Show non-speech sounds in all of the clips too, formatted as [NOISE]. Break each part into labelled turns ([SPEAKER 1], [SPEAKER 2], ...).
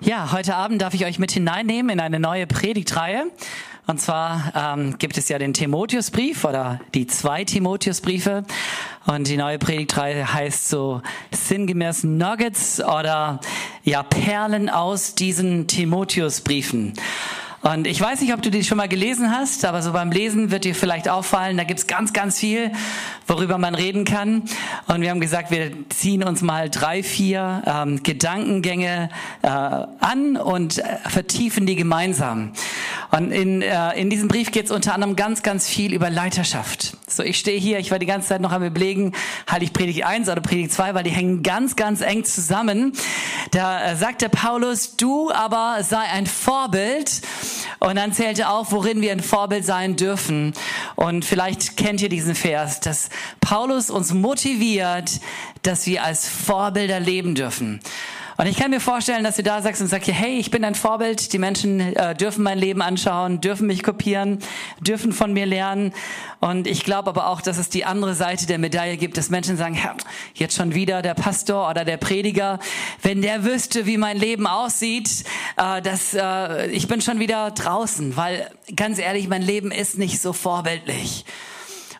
[SPEAKER 1] Ja, heute Abend darf ich euch mit hineinnehmen in eine neue Predigtreihe. Und zwar ähm, gibt es ja den Timotheusbrief oder die zwei Timotheusbriefe. Und die neue Predigtreihe heißt so sinngemäß Nuggets oder ja Perlen aus diesen Timotheusbriefen. Und ich weiß nicht, ob du die schon mal gelesen hast, aber so beim Lesen wird dir vielleicht auffallen, da gibt's ganz, ganz viel, worüber man reden kann. Und wir haben gesagt, wir ziehen uns mal drei, vier ähm, Gedankengänge äh, an und äh, vertiefen die gemeinsam. Und in, äh, in diesem Brief geht's unter anderem ganz, ganz viel über Leiterschaft. So, ich stehe hier, ich war die ganze Zeit noch am überlegen, halte ich Predigt 1 oder Predigt 2, weil die hängen ganz, ganz eng zusammen. Da äh, sagt der Paulus, du aber sei ein Vorbild und dann zählt er auf, worin wir ein Vorbild sein dürfen. Und vielleicht kennt ihr diesen Vers, dass Paulus uns motiviert, dass wir als Vorbilder leben dürfen. Und ich kann mir vorstellen, dass du da sagst und sagst, hey, ich bin ein Vorbild, die Menschen äh, dürfen mein Leben anschauen, dürfen mich kopieren, dürfen von mir lernen. Und ich glaube aber auch, dass es die andere Seite der Medaille gibt, dass Menschen sagen, jetzt schon wieder der Pastor oder der Prediger, wenn der wüsste, wie mein Leben aussieht, äh, dass äh, ich bin schon wieder draußen, weil ganz ehrlich, mein Leben ist nicht so vorbildlich.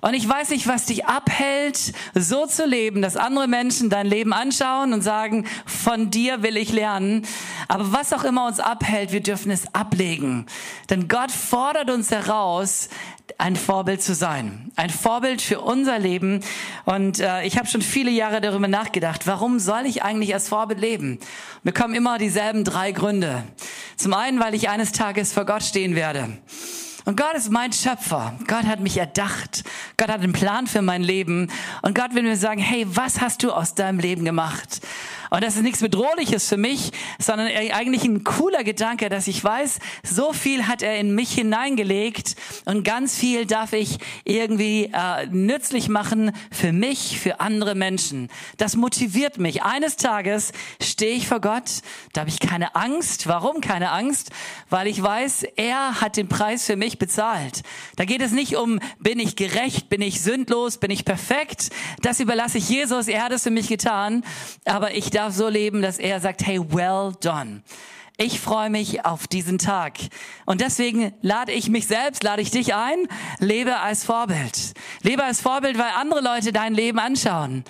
[SPEAKER 1] Und ich weiß nicht, was dich abhält, so zu leben, dass andere Menschen dein Leben anschauen und sagen, von dir will ich lernen. Aber was auch immer uns abhält, wir dürfen es ablegen. Denn Gott fordert uns heraus, ein Vorbild zu sein. Ein Vorbild für unser Leben. Und äh, ich habe schon viele Jahre darüber nachgedacht, warum soll ich eigentlich als Vorbild leben? Mir kommen immer dieselben drei Gründe. Zum einen, weil ich eines Tages vor Gott stehen werde. Und Gott ist mein Schöpfer. Gott hat mich erdacht. Gott hat einen Plan für mein Leben. Und Gott will mir sagen, hey, was hast du aus deinem Leben gemacht? Und das ist nichts Bedrohliches für mich, sondern eigentlich ein cooler Gedanke, dass ich weiß, so viel hat er in mich hineingelegt und ganz viel darf ich irgendwie äh, nützlich machen für mich, für andere Menschen. Das motiviert mich. Eines Tages stehe ich vor Gott, da habe ich keine Angst. Warum keine Angst? Weil ich weiß, er hat den Preis für mich bezahlt. Da geht es nicht um, bin ich gerecht, bin ich sündlos, bin ich perfekt. Das überlasse ich Jesus, er hat es für mich getan. Aber ich darf darf so leben, dass er sagt, hey, well done. Ich freue mich auf diesen Tag. Und deswegen lade ich mich selbst, lade ich dich ein, lebe als Vorbild. Lebe als Vorbild, weil andere Leute dein Leben anschauen.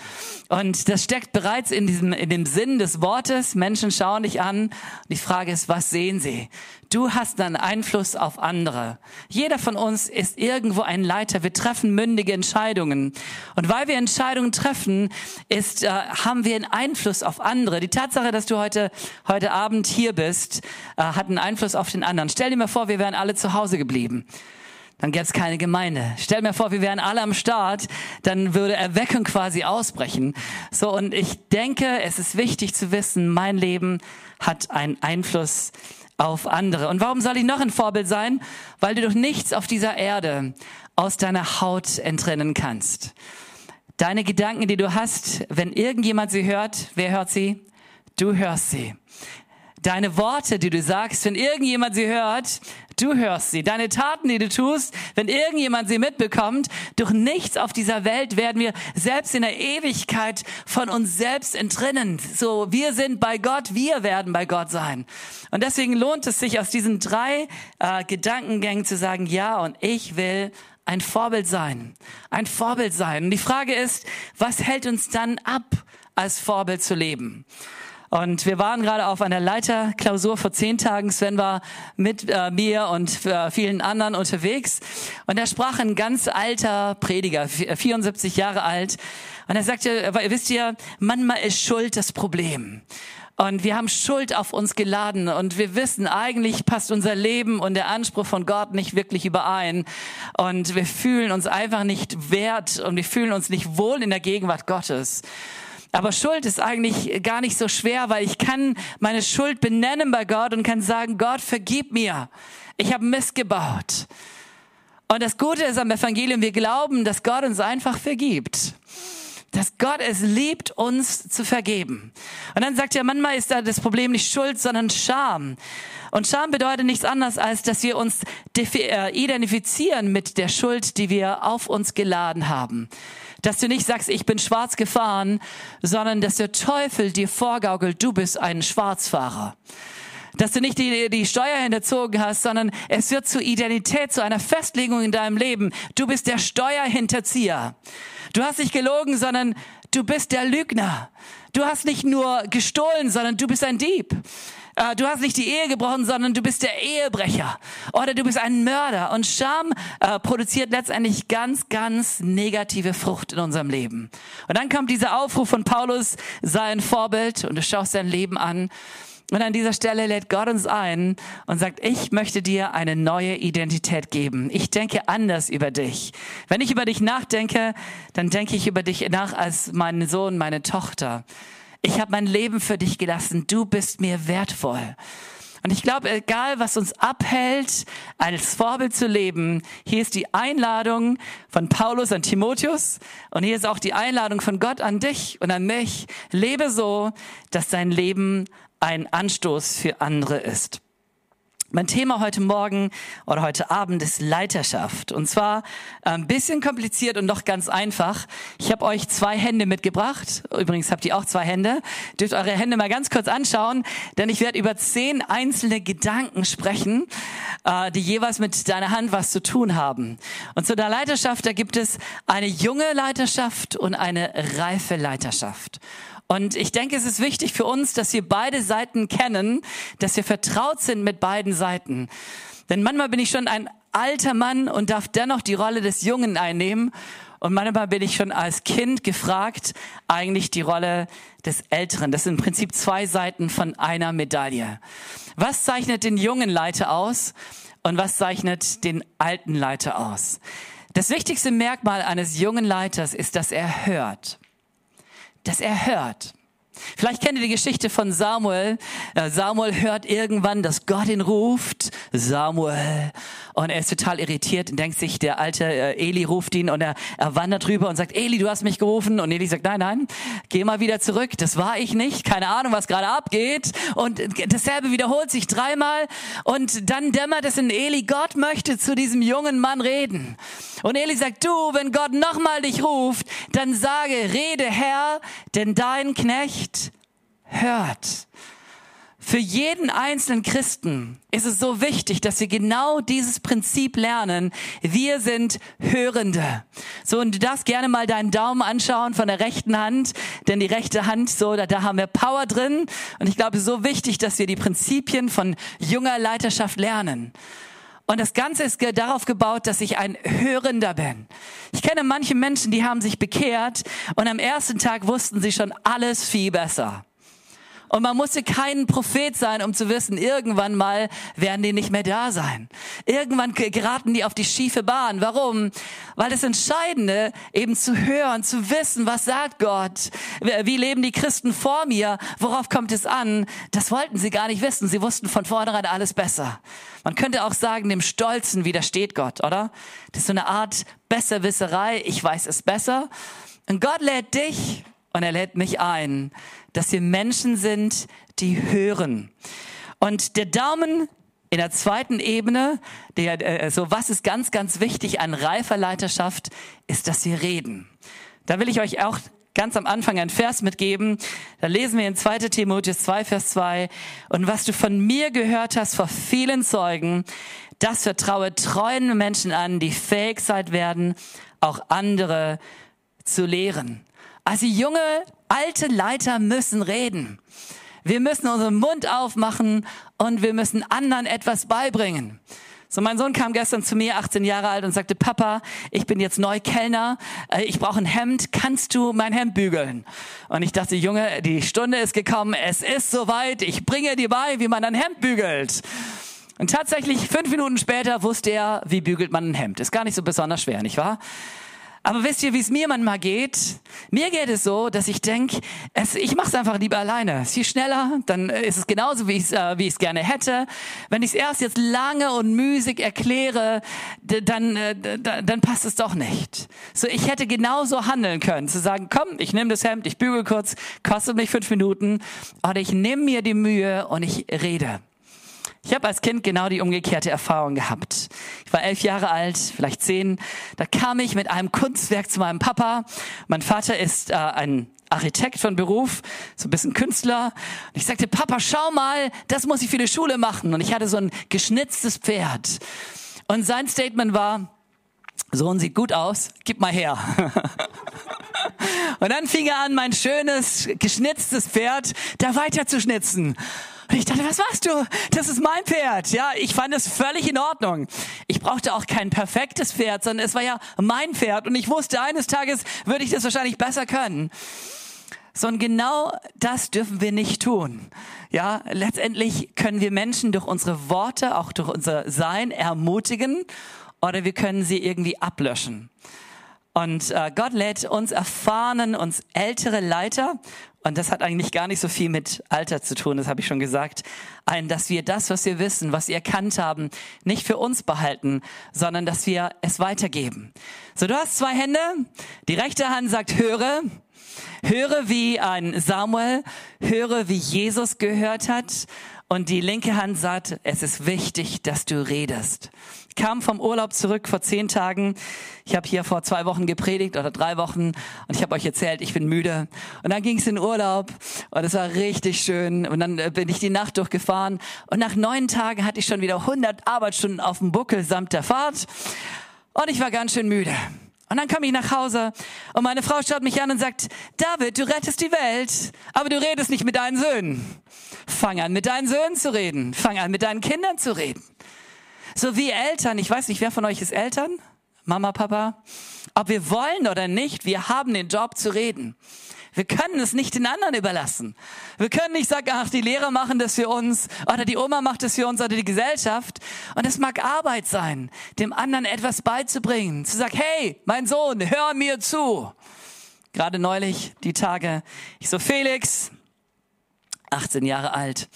[SPEAKER 1] Und das steckt bereits in diesem, in dem Sinn des Wortes. Menschen schauen dich an. Die Frage ist, was sehen sie? Du hast dann Einfluss auf andere. Jeder von uns ist irgendwo ein Leiter. Wir treffen mündige Entscheidungen. Und weil wir Entscheidungen treffen, ist, äh, haben wir einen Einfluss auf andere. Die Tatsache, dass du heute, heute Abend hier bist, äh, hat einen Einfluss auf den anderen. Stell dir mal vor, wir wären alle zu Hause geblieben dann gäbe es keine Gemeinde. Stell mir vor, wir wären alle am Start, dann würde Erweckung quasi ausbrechen. So, und ich denke, es ist wichtig zu wissen, mein Leben hat einen Einfluss auf andere. Und warum soll ich noch ein Vorbild sein? Weil du durch nichts auf dieser Erde aus deiner Haut entrinnen kannst. Deine Gedanken, die du hast, wenn irgendjemand sie hört, wer hört sie? Du hörst sie. Deine Worte, die du sagst, wenn irgendjemand sie hört, du hörst sie. Deine Taten, die du tust, wenn irgendjemand sie mitbekommt, durch nichts auf dieser Welt werden wir selbst in der Ewigkeit von uns selbst entrinnen. So, wir sind bei Gott, wir werden bei Gott sein. Und deswegen lohnt es sich aus diesen drei äh, Gedankengängen zu sagen, ja, und ich will ein Vorbild sein. Ein Vorbild sein. Und die Frage ist, was hält uns dann ab, als Vorbild zu leben? Und wir waren gerade auf einer Leiterklausur vor zehn Tagen. Sven war mit äh, mir und äh, vielen anderen unterwegs. Und da sprach ein ganz alter Prediger, 74 Jahre alt. Und er sagte, wisst ihr, manchmal ist Schuld das Problem. Und wir haben Schuld auf uns geladen und wir wissen, eigentlich passt unser Leben und der Anspruch von Gott nicht wirklich überein. Und wir fühlen uns einfach nicht wert und wir fühlen uns nicht wohl in der Gegenwart Gottes. Aber Schuld ist eigentlich gar nicht so schwer, weil ich kann meine Schuld benennen bei Gott und kann sagen, Gott, vergib mir. Ich habe Mist gebaut. Und das Gute ist am Evangelium, wir glauben, dass Gott uns einfach vergibt. Dass Gott es liebt, uns zu vergeben. Und dann sagt er, manchmal ist da das Problem nicht Schuld, sondern Scham. Und Scham bedeutet nichts anderes, als dass wir uns äh, identifizieren mit der Schuld, die wir auf uns geladen haben. Dass du nicht sagst, ich bin schwarz gefahren, sondern dass der Teufel dir vorgaukelt, du bist ein Schwarzfahrer. dass du nicht die, die Steuer hinterzogen hast, sondern es wird zur Identität, zu einer Festlegung in deinem Leben. Du bist der Steuerhinterzieher. Du hast nicht gelogen, sondern du bist der Lügner. Du hast nicht nur gestohlen, sondern du bist ein Dieb. Äh, du hast nicht die Ehe gebrochen, sondern du bist der Ehebrecher. Oder du bist ein Mörder. Und Scham äh, produziert letztendlich ganz, ganz negative Frucht in unserem Leben. Und dann kommt dieser Aufruf von Paulus, sei ein Vorbild und du schaust dein Leben an. Und an dieser Stelle lädt Gott uns ein und sagt, ich möchte dir eine neue Identität geben. Ich denke anders über dich. Wenn ich über dich nachdenke, dann denke ich über dich nach als mein Sohn, meine Tochter. Ich habe mein Leben für dich gelassen. Du bist mir wertvoll. Und ich glaube, egal was uns abhält, als Vorbild zu leben, hier ist die Einladung von Paulus an Timotheus und hier ist auch die Einladung von Gott an dich und an mich. Lebe so, dass dein Leben ein Anstoß für andere ist. Mein Thema heute Morgen oder heute Abend ist Leiterschaft. Und zwar ein bisschen kompliziert und doch ganz einfach. Ich habe euch zwei Hände mitgebracht. Übrigens habt ihr auch zwei Hände. Dürft eure Hände mal ganz kurz anschauen, denn ich werde über zehn einzelne Gedanken sprechen, äh, die jeweils mit deiner Hand was zu tun haben. Und zu der Leiterschaft, da gibt es eine junge Leiterschaft und eine reife Leiterschaft. Und ich denke, es ist wichtig für uns, dass wir beide Seiten kennen, dass wir vertraut sind mit beiden Seiten. Denn manchmal bin ich schon ein alter Mann und darf dennoch die Rolle des Jungen einnehmen. Und manchmal bin ich schon als Kind gefragt, eigentlich die Rolle des Älteren. Das sind im Prinzip zwei Seiten von einer Medaille. Was zeichnet den jungen Leiter aus und was zeichnet den alten Leiter aus? Das wichtigste Merkmal eines jungen Leiters ist, dass er hört dass er hört. Vielleicht kennt ihr die Geschichte von Samuel. Äh, Samuel hört irgendwann, dass Gott ihn ruft. Samuel. Und er ist total irritiert und denkt sich, der alte äh, Eli ruft ihn und er, er wandert rüber und sagt, Eli, du hast mich gerufen. Und Eli sagt, nein, nein, geh mal wieder zurück. Das war ich nicht. Keine Ahnung, was gerade abgeht. Und dasselbe wiederholt sich dreimal. Und dann dämmert es in Eli, Gott möchte zu diesem jungen Mann reden. Und Eli sagt, du, wenn Gott nochmal dich ruft, dann sage, rede Herr, denn dein Knecht hört. Für jeden einzelnen Christen ist es so wichtig, dass wir genau dieses Prinzip lernen. Wir sind Hörende. So, und du darfst gerne mal deinen Daumen anschauen von der rechten Hand, denn die rechte Hand, so, da, da haben wir Power drin. Und ich glaube, es ist so wichtig, dass wir die Prinzipien von junger Leiterschaft lernen. Und das Ganze ist darauf gebaut, dass ich ein Hörender bin. Ich kenne manche Menschen, die haben sich bekehrt und am ersten Tag wussten sie schon alles viel besser. Und man musste kein Prophet sein, um zu wissen, irgendwann mal werden die nicht mehr da sein. Irgendwann geraten die auf die schiefe Bahn. Warum? Weil das Entscheidende eben zu hören, zu wissen, was sagt Gott? Wie leben die Christen vor mir? Worauf kommt es an? Das wollten sie gar nicht wissen. Sie wussten von vornherein alles besser. Man könnte auch sagen, dem Stolzen widersteht Gott, oder? Das ist so eine Art Besserwisserei. Ich weiß es besser. Und Gott lädt dich und er lädt mich ein, dass wir Menschen sind, die hören. Und der Daumen in der zweiten Ebene, der, äh, so was ist ganz, ganz wichtig an reifer Leiterschaft, ist, dass wir reden. Da will ich euch auch ganz am Anfang ein Vers mitgeben. Da lesen wir in 2 Timotheus 2, Vers 2. Und was du von mir gehört hast vor vielen Zeugen, das vertraue treuen Menschen an, die fähig sein werden, auch andere zu lehren. Also junge, alte Leiter müssen reden. Wir müssen unseren Mund aufmachen und wir müssen anderen etwas beibringen. So, mein Sohn kam gestern zu mir, 18 Jahre alt, und sagte, Papa, ich bin jetzt neu Kellner, äh, ich brauche ein Hemd, kannst du mein Hemd bügeln? Und ich dachte, Junge, die Stunde ist gekommen, es ist soweit, ich bringe dir bei, wie man ein Hemd bügelt. Und tatsächlich, fünf Minuten später wusste er, wie bügelt man ein Hemd. Ist gar nicht so besonders schwer, nicht wahr? Aber wisst ihr, wie es mir manchmal geht? Mir geht es so, dass ich denke, ich mache es einfach lieber alleine. Es ist viel schneller, dann ist es genauso, wie ich es äh, wie gerne hätte. Wenn ich es erst jetzt lange und müßig erkläre, dann, äh, dann passt es doch nicht. So, ich hätte genauso handeln können, zu sagen, komm, ich nehme das Hemd, ich bügel kurz, kostet mich fünf Minuten, oder ich nehme mir die Mühe und ich rede. Ich habe als Kind genau die umgekehrte Erfahrung gehabt. Ich war elf Jahre alt, vielleicht zehn. Da kam ich mit einem Kunstwerk zu meinem Papa. Mein Vater ist äh, ein Architekt von Beruf, so ein bisschen Künstler. Und ich sagte, Papa, schau mal, das muss ich für die Schule machen. Und ich hatte so ein geschnitztes Pferd. Und sein Statement war, Sohn sieht gut aus, gib mal her. [LAUGHS] Und dann fing er an, mein schönes, geschnitztes Pferd da weiter zu schnitzen. Und ich dachte, was machst du? Das ist mein Pferd. Ja, ich fand es völlig in Ordnung. Ich brauchte auch kein perfektes Pferd, sondern es war ja mein Pferd. Und ich wusste, eines Tages würde ich das wahrscheinlich besser können. So, und genau das dürfen wir nicht tun. Ja, letztendlich können wir Menschen durch unsere Worte, auch durch unser Sein ermutigen oder wir können sie irgendwie ablöschen. Und äh, Gott lädt uns erfahrenen, uns ältere Leiter, und das hat eigentlich gar nicht so viel mit Alter zu tun, das habe ich schon gesagt, ein, dass wir das, was wir wissen, was wir erkannt haben, nicht für uns behalten, sondern dass wir es weitergeben. So, du hast zwei Hände, die rechte Hand sagt, höre, höre wie ein Samuel, höre wie Jesus gehört hat, und die linke Hand sagt, es ist wichtig, dass du redest kam vom Urlaub zurück vor zehn Tagen. Ich habe hier vor zwei Wochen gepredigt oder drei Wochen und ich habe euch erzählt, ich bin müde. Und dann ging es in Urlaub und es war richtig schön. Und dann äh, bin ich die Nacht durchgefahren und nach neun Tagen hatte ich schon wieder 100 Arbeitsstunden auf dem Buckel samt der Fahrt und ich war ganz schön müde. Und dann komme ich nach Hause und meine Frau schaut mich an und sagt, David, du rettest die Welt, aber du redest nicht mit deinen Söhnen. Fang an, mit deinen Söhnen zu reden. Fang an, mit deinen Kindern zu reden. So wie Eltern, ich weiß nicht, wer von euch ist Eltern? Mama, Papa? Ob wir wollen oder nicht, wir haben den Job zu reden. Wir können es nicht den anderen überlassen. Wir können nicht sagen, ach, die Lehrer machen das für uns oder die Oma macht das für uns oder die Gesellschaft. Und es mag Arbeit sein, dem anderen etwas beizubringen. Zu sagen, hey, mein Sohn, hör mir zu. Gerade neulich, die Tage, ich so, Felix, 18 Jahre alt,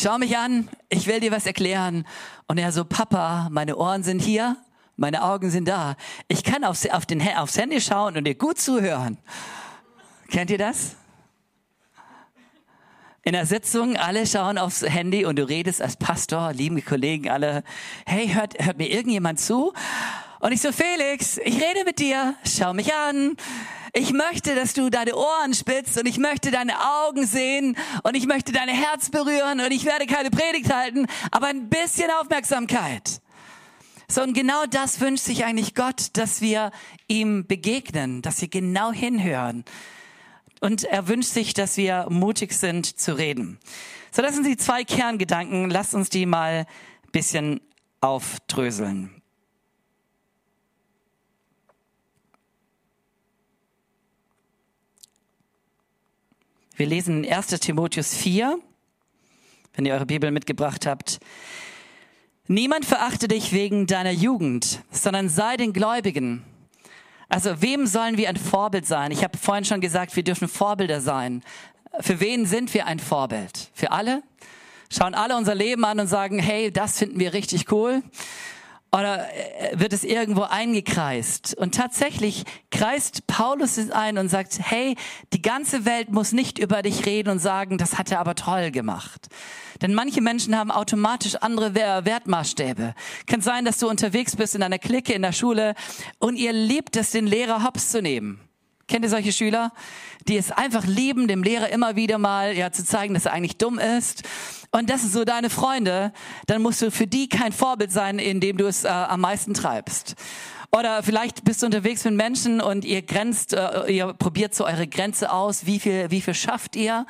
[SPEAKER 1] schau mich an, ich will dir was erklären. Und er so, Papa, meine Ohren sind hier, meine Augen sind da. Ich kann aufs, auf den, aufs Handy schauen und dir gut zuhören. Kennt ihr das? In der Sitzung, alle schauen aufs Handy und du redest als Pastor, lieben Kollegen alle, hey, hört, hört mir irgendjemand zu? Und ich so, Felix, ich rede mit dir, schau mich an. Ich möchte, dass du deine Ohren spitzt und ich möchte deine Augen sehen und ich möchte dein Herz berühren und ich werde keine Predigt halten, aber ein bisschen Aufmerksamkeit. So, und genau das wünscht sich eigentlich Gott, dass wir ihm begegnen, dass wir genau hinhören. Und er wünscht sich, dass wir mutig sind zu reden. So, das sind die zwei Kerngedanken. Lasst uns die mal bisschen aufdröseln. Wir lesen 1. Timotheus 4, wenn ihr eure Bibel mitgebracht habt. Niemand verachte dich wegen deiner Jugend, sondern sei den Gläubigen. Also wem sollen wir ein Vorbild sein? Ich habe vorhin schon gesagt, wir dürfen Vorbilder sein. Für wen sind wir ein Vorbild? Für alle? Schauen alle unser Leben an und sagen, hey, das finden wir richtig cool oder äh, wird es irgendwo eingekreist? Und tatsächlich kreist Paulus es ein und sagt, hey, die ganze Welt muss nicht über dich reden und sagen, das hat er aber toll gemacht. Denn manche Menschen haben automatisch andere Wertmaßstäbe. Kann sein, dass du unterwegs bist in einer Clique in der Schule und ihr liebt es, den Lehrer hops zu nehmen. Kennt ihr solche Schüler, die es einfach lieben, dem Lehrer immer wieder mal ja zu zeigen, dass er eigentlich dumm ist? Und das sind so deine Freunde, dann musst du für die kein Vorbild sein, indem du es äh, am meisten treibst. Oder vielleicht bist du unterwegs mit Menschen und ihr grenzt, äh, ihr probiert so eure Grenze aus, wie viel, wie viel schafft ihr?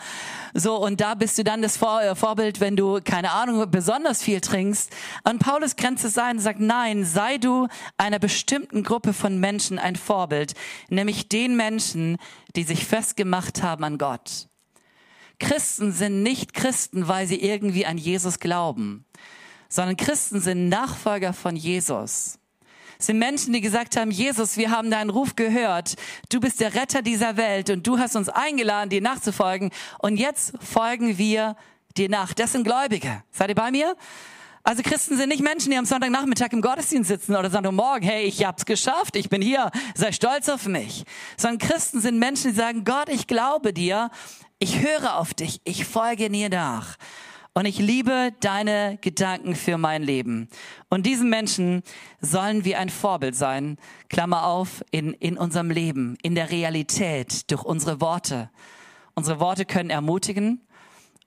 [SPEAKER 1] So, und da bist du dann das Vor äh, Vorbild, wenn du, keine Ahnung, besonders viel trinkst. Und Paulus grenzt es ein und sagt, nein, sei du einer bestimmten Gruppe von Menschen ein Vorbild, nämlich den Menschen, die sich festgemacht haben an Gott. Christen sind nicht Christen, weil sie irgendwie an Jesus glauben, sondern Christen sind Nachfolger von Jesus sind Menschen, die gesagt haben, Jesus, wir haben deinen Ruf gehört. Du bist der Retter dieser Welt und du hast uns eingeladen, dir nachzufolgen. Und jetzt folgen wir dir nach. Das sind Gläubige. Seid ihr bei mir? Also Christen sind nicht Menschen, die am Sonntagnachmittag im Gottesdienst sitzen oder Sonntagmorgen, hey, ich hab's geschafft, ich bin hier, sei stolz auf mich. Sondern Christen sind Menschen, die sagen, Gott, ich glaube dir, ich höre auf dich, ich folge dir nach. Und ich liebe deine Gedanken für mein Leben. Und diesen Menschen sollen wir ein Vorbild sein, Klammer auf, in, in unserem Leben, in der Realität, durch unsere Worte. Unsere Worte können ermutigen,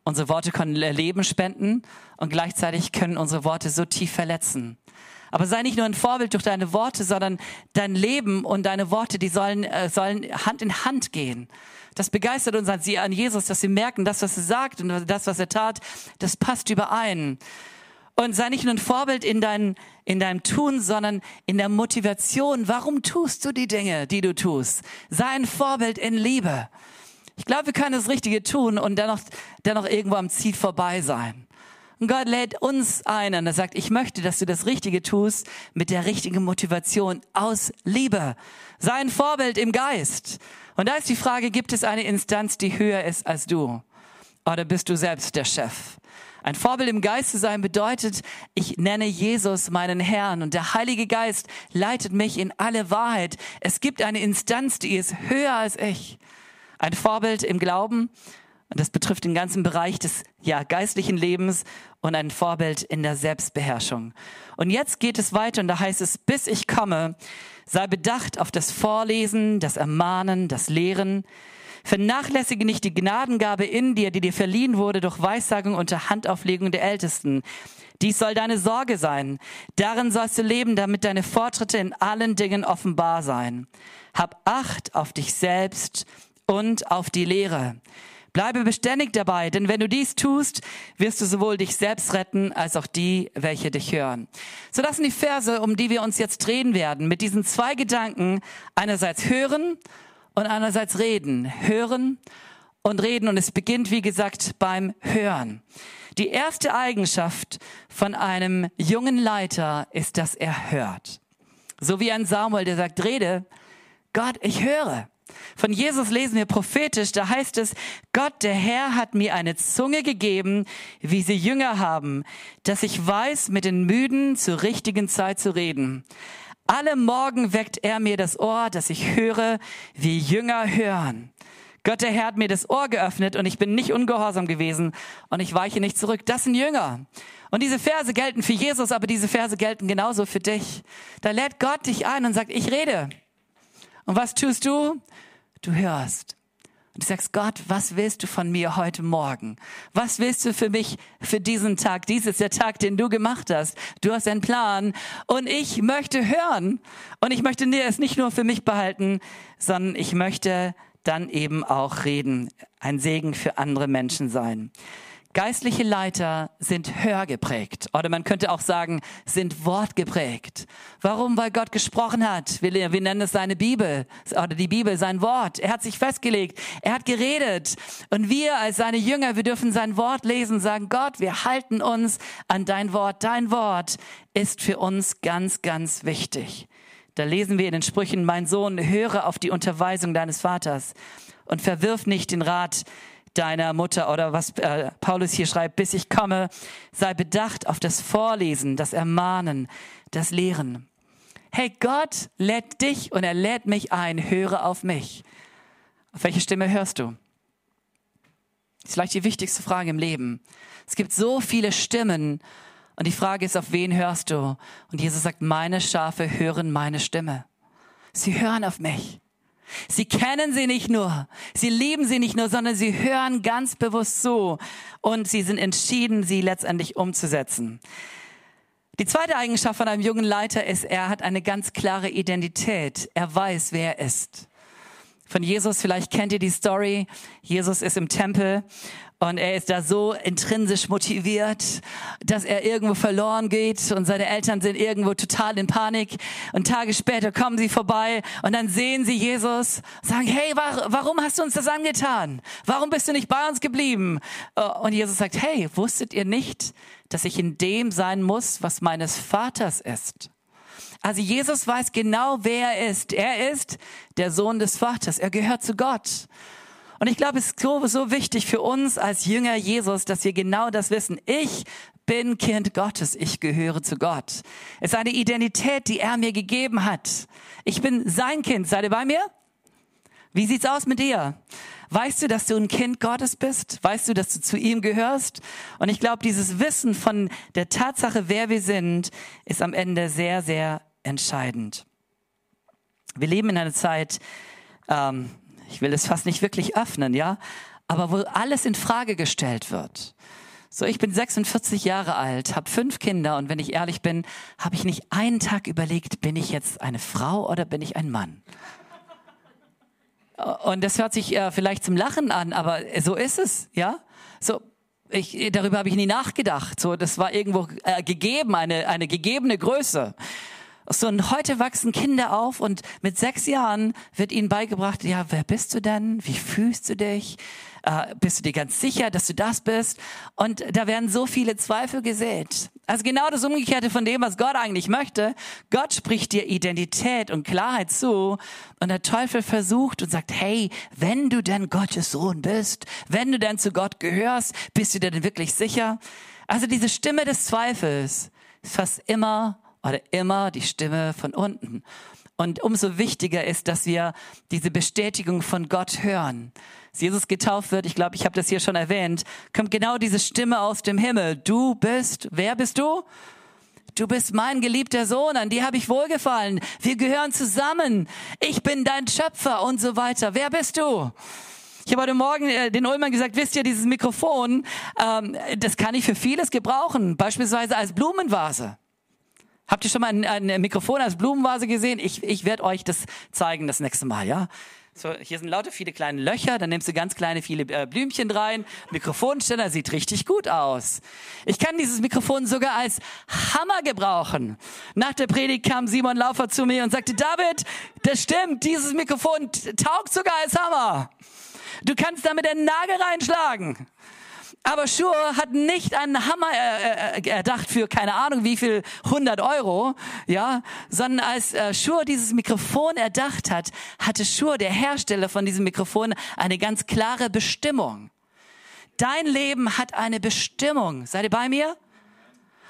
[SPEAKER 1] unsere Worte können Leben spenden und gleichzeitig können unsere Worte so tief verletzen. Aber sei nicht nur ein Vorbild durch deine Worte, sondern dein Leben und deine Worte, die sollen, äh, sollen Hand in Hand gehen. Das begeistert uns an, sie, an Jesus, dass sie merken, das, was er sagt und das, was er tat, das passt überein. Und sei nicht nur ein Vorbild in, dein, in deinem Tun, sondern in der Motivation. Warum tust du die Dinge, die du tust? Sei ein Vorbild in Liebe. Ich glaube, wir können das Richtige tun und dennoch, dennoch irgendwo am Ziel vorbei sein. Und Gott lädt uns ein und er sagt, ich möchte, dass du das Richtige tust mit der richtigen Motivation aus Liebe. Sei ein Vorbild im Geist. Und da ist die Frage, gibt es eine Instanz, die höher ist als du? Oder bist du selbst der Chef? Ein Vorbild im Geist zu sein bedeutet, ich nenne Jesus meinen Herrn und der Heilige Geist leitet mich in alle Wahrheit. Es gibt eine Instanz, die ist höher als ich. Ein Vorbild im Glauben und das betrifft den ganzen Bereich des ja, geistlichen Lebens und ein Vorbild in der Selbstbeherrschung. Und jetzt geht es weiter und da heißt es, bis ich komme, sei bedacht auf das Vorlesen, das Ermahnen, das Lehren. Vernachlässige nicht die Gnadengabe in dir, die dir verliehen wurde durch Weissagung unter Handauflegung der Ältesten. Dies soll deine Sorge sein. Darin sollst du leben, damit deine Fortschritte in allen Dingen offenbar sein. Hab Acht auf dich selbst und auf die Lehre. Bleibe beständig dabei, denn wenn du dies tust, wirst du sowohl dich selbst retten, als auch die, welche dich hören. So das sind die Verse, um die wir uns jetzt drehen werden, mit diesen zwei Gedanken, einerseits hören und einerseits reden. Hören und reden und es beginnt, wie gesagt, beim Hören. Die erste Eigenschaft von einem jungen Leiter ist, dass er hört. So wie ein Samuel, der sagt, rede, Gott, ich höre. Von Jesus lesen wir prophetisch, da heißt es, Gott, der Herr hat mir eine Zunge gegeben, wie sie Jünger haben, dass ich weiß, mit den Müden zur richtigen Zeit zu reden. Alle Morgen weckt er mir das Ohr, dass ich höre, wie Jünger hören. Gott, der Herr hat mir das Ohr geöffnet und ich bin nicht ungehorsam gewesen und ich weiche nicht zurück. Das sind Jünger. Und diese Verse gelten für Jesus, aber diese Verse gelten genauso für dich. Da lädt Gott dich ein und sagt, ich rede. Und was tust du? Du hörst. Und du sagst, Gott, was willst du von mir heute Morgen? Was willst du für mich für diesen Tag? Dies ist der Tag, den du gemacht hast. Du hast einen Plan und ich möchte hören. Und ich möchte es nicht nur für mich behalten, sondern ich möchte dann eben auch reden, ein Segen für andere Menschen sein. Geistliche Leiter sind hörgeprägt oder man könnte auch sagen, sind wortgeprägt. Warum? Weil Gott gesprochen hat. Wir, wir nennen es seine Bibel oder die Bibel, sein Wort. Er hat sich festgelegt, er hat geredet und wir als seine Jünger, wir dürfen sein Wort lesen, sagen, Gott, wir halten uns an dein Wort. Dein Wort ist für uns ganz, ganz wichtig. Da lesen wir in den Sprüchen, mein Sohn, höre auf die Unterweisung deines Vaters und verwirf nicht den Rat deiner Mutter oder was äh, Paulus hier schreibt, bis ich komme, sei bedacht auf das Vorlesen, das Ermahnen, das Lehren. Hey, Gott lädt dich und er lädt mich ein, höre auf mich. Auf welche Stimme hörst du? Das ist vielleicht die wichtigste Frage im Leben. Es gibt so viele Stimmen und die Frage ist, auf wen hörst du? Und Jesus sagt, meine Schafe hören meine Stimme. Sie hören auf mich. Sie kennen sie nicht nur, sie lieben sie nicht nur, sondern sie hören ganz bewusst zu und sie sind entschieden, sie letztendlich umzusetzen. Die zweite Eigenschaft von einem jungen Leiter ist, er hat eine ganz klare Identität. Er weiß, wer er ist. Von Jesus, vielleicht kennt ihr die Story. Jesus ist im Tempel und er ist da so intrinsisch motiviert, dass er irgendwo verloren geht und seine Eltern sind irgendwo total in Panik. Und Tage später kommen sie vorbei und dann sehen sie Jesus, sagen, hey, warum hast du uns das angetan? Warum bist du nicht bei uns geblieben? Äh, und Jesus sagt, hey, wusstet ihr nicht, dass ich in dem sein muss, was meines Vaters ist? Also Jesus weiß genau, wer er ist. Er ist der Sohn des Vaters. Er gehört zu Gott. Und ich glaube, es ist so, so wichtig für uns als Jünger Jesus, dass wir genau das wissen. Ich bin Kind Gottes. Ich gehöre zu Gott. Es ist eine Identität, die er mir gegeben hat. Ich bin sein Kind. Seid ihr bei mir? Wie sieht's aus mit dir? Weißt du, dass du ein Kind Gottes bist? Weißt du, dass du zu ihm gehörst? Und ich glaube, dieses Wissen von der Tatsache, wer wir sind, ist am Ende sehr, sehr entscheidend. Wir leben in einer Zeit, ähm, ich will es fast nicht wirklich öffnen, ja, aber wo alles in Frage gestellt wird. So, ich bin 46 Jahre alt, habe fünf Kinder und wenn ich ehrlich bin, habe ich nicht einen Tag überlegt, bin ich jetzt eine Frau oder bin ich ein Mann? Und das hört sich äh, vielleicht zum Lachen an, aber so ist es, ja? So, ich, darüber habe ich nie nachgedacht. So, das war irgendwo äh, gegeben, eine, eine gegebene Größe. So, und heute wachsen Kinder auf und mit sechs Jahren wird ihnen beigebracht, ja, wer bist du denn? Wie fühlst du dich? Äh, bist du dir ganz sicher, dass du das bist? Und da werden so viele Zweifel gesät. Also genau das Umgekehrte von dem, was Gott eigentlich möchte. Gott spricht dir Identität und Klarheit zu und der Teufel versucht und sagt, hey, wenn du denn Gottes Sohn bist, wenn du denn zu Gott gehörst, bist du dir denn wirklich sicher? Also diese Stimme des Zweifels ist fast immer oder immer die Stimme von unten. Und umso wichtiger ist, dass wir diese Bestätigung von Gott hören. Als Jesus getauft wird, ich glaube, ich habe das hier schon erwähnt, kommt genau diese Stimme aus dem Himmel. Du bist, wer bist du? Du bist mein geliebter Sohn, an dir habe ich wohlgefallen. Wir gehören zusammen. Ich bin dein Schöpfer und so weiter. Wer bist du? Ich habe heute Morgen äh, den Ulmern gesagt, wisst ihr, dieses Mikrofon, ähm, das kann ich für vieles gebrauchen, beispielsweise als Blumenvase. Habt ihr schon mal ein, ein Mikrofon als Blumenvase gesehen? Ich, ich werde euch das zeigen das nächste Mal, ja? So, hier sind lauter viele kleine Löcher, dann nimmst du ganz kleine viele äh, Blümchen rein. Mikrofonständer sieht richtig gut aus. Ich kann dieses Mikrofon sogar als Hammer gebrauchen. Nach der Predigt kam Simon Laufer zu mir und sagte, David, das stimmt, dieses Mikrofon taugt sogar als Hammer. Du kannst damit einen Nagel reinschlagen. Aber Schur hat nicht einen Hammer äh, äh, erdacht für keine Ahnung wie viel 100 Euro, ja, sondern als äh, Schur dieses Mikrofon erdacht hat, hatte Schur, der Hersteller von diesem Mikrofon, eine ganz klare Bestimmung. Dein Leben hat eine Bestimmung. Seid ihr bei mir?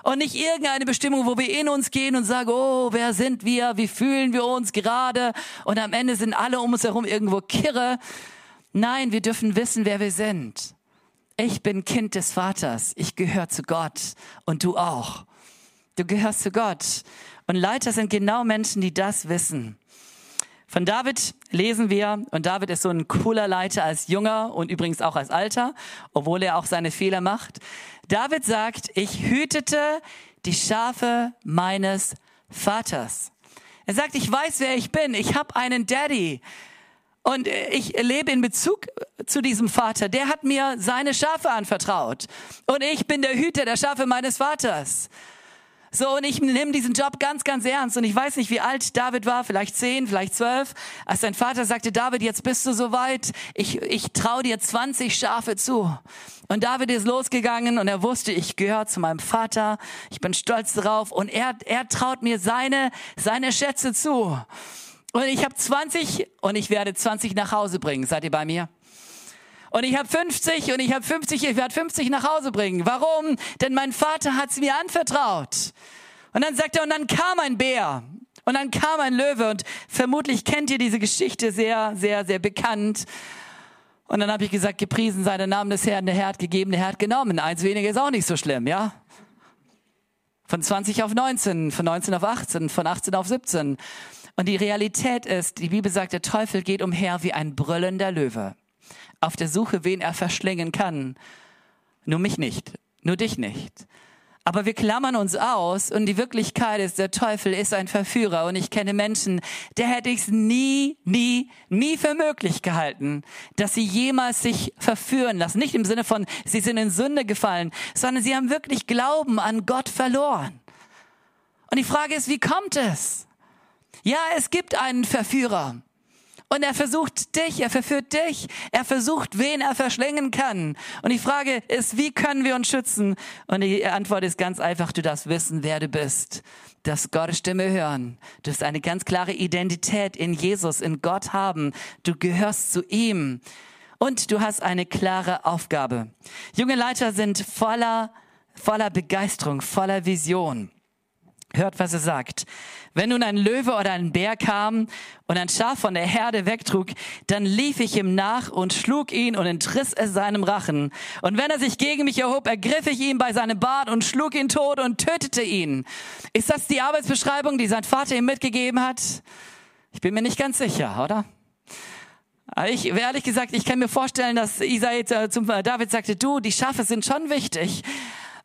[SPEAKER 1] Und nicht irgendeine Bestimmung, wo wir in uns gehen und sagen, oh, wer sind wir? Wie fühlen wir uns gerade? Und am Ende sind alle um uns herum irgendwo kirre. Nein, wir dürfen wissen, wer wir sind ich bin Kind des Vaters, ich gehöre zu Gott und du auch. Du gehörst zu Gott. Und Leiter sind genau Menschen, die das wissen. Von David lesen wir, und David ist so ein cooler Leiter als Junger und übrigens auch als Alter, obwohl er auch seine Fehler macht. David sagt, ich hütete die Schafe meines Vaters. Er sagt, ich weiß, wer ich bin. Ich habe einen Daddy. Und ich lebe in Bezug zu diesem Vater. Der hat mir seine Schafe anvertraut. Und ich bin der Hüter der Schafe meines Vaters. So, und ich nehme diesen Job ganz, ganz ernst. Und ich weiß nicht, wie alt David war, vielleicht zehn, vielleicht zwölf, als sein Vater sagte, David, jetzt bist du soweit. Ich, ich traue dir 20 Schafe zu. Und David ist losgegangen und er wusste, ich gehöre zu meinem Vater. Ich bin stolz darauf. Und er, er traut mir seine, seine Schätze zu. Und ich habe 20 und ich werde 20 nach Hause bringen. Seid ihr bei mir? Und ich habe 50 und ich habe 50, ich werde 50 nach Hause bringen. Warum? Denn mein Vater hat es mir anvertraut. Und dann sagt er, und dann kam ein Bär. Und dann kam ein Löwe. Und vermutlich kennt ihr diese Geschichte sehr, sehr, sehr bekannt. Und dann habe ich gesagt, gepriesen sei der Name des Herrn, der Herr hat gegeben, der Herr hat genommen. Eins weniger ist auch nicht so schlimm, ja? Von 20 auf 19, von 19 auf 18, von 18 auf 17. Und die Realität ist, die Bibel sagt, der Teufel geht umher wie ein brüllender Löwe, auf der Suche, wen er verschlingen kann. Nur mich nicht, nur dich nicht. Aber wir klammern uns aus und die Wirklichkeit ist, der Teufel ist ein Verführer und ich kenne Menschen, der hätte ich es nie, nie, nie für möglich gehalten, dass sie jemals sich verführen lassen. Nicht im Sinne von, sie sind in Sünde gefallen, sondern sie haben wirklich Glauben an Gott verloren. Und die Frage ist, wie kommt es? Ja, es gibt einen Verführer. Und er versucht dich, er verführt dich, er versucht, wen er verschlingen kann. Und die Frage ist, wie können wir uns schützen? Und die Antwort ist ganz einfach, du darfst wissen, wer du bist. Darfst Gottes Stimme hören. Du hast eine ganz klare Identität in Jesus, in Gott haben. Du gehörst zu ihm. Und du hast eine klare Aufgabe. Junge Leiter sind voller, voller Begeisterung, voller Vision. Hört, was er sagt. Wenn nun ein Löwe oder ein Bär kam und ein Schaf von der Herde wegtrug, dann lief ich ihm nach und schlug ihn und entriss es seinem Rachen. Und wenn er sich gegen mich erhob, ergriff ich ihn bei seinem Bart und schlug ihn tot und tötete ihn. Ist das die Arbeitsbeschreibung, die sein Vater ihm mitgegeben hat? Ich bin mir nicht ganz sicher, oder? Ich, ehrlich gesagt, ich kann mir vorstellen, dass Isai zum David sagte, du, die Schafe sind schon wichtig.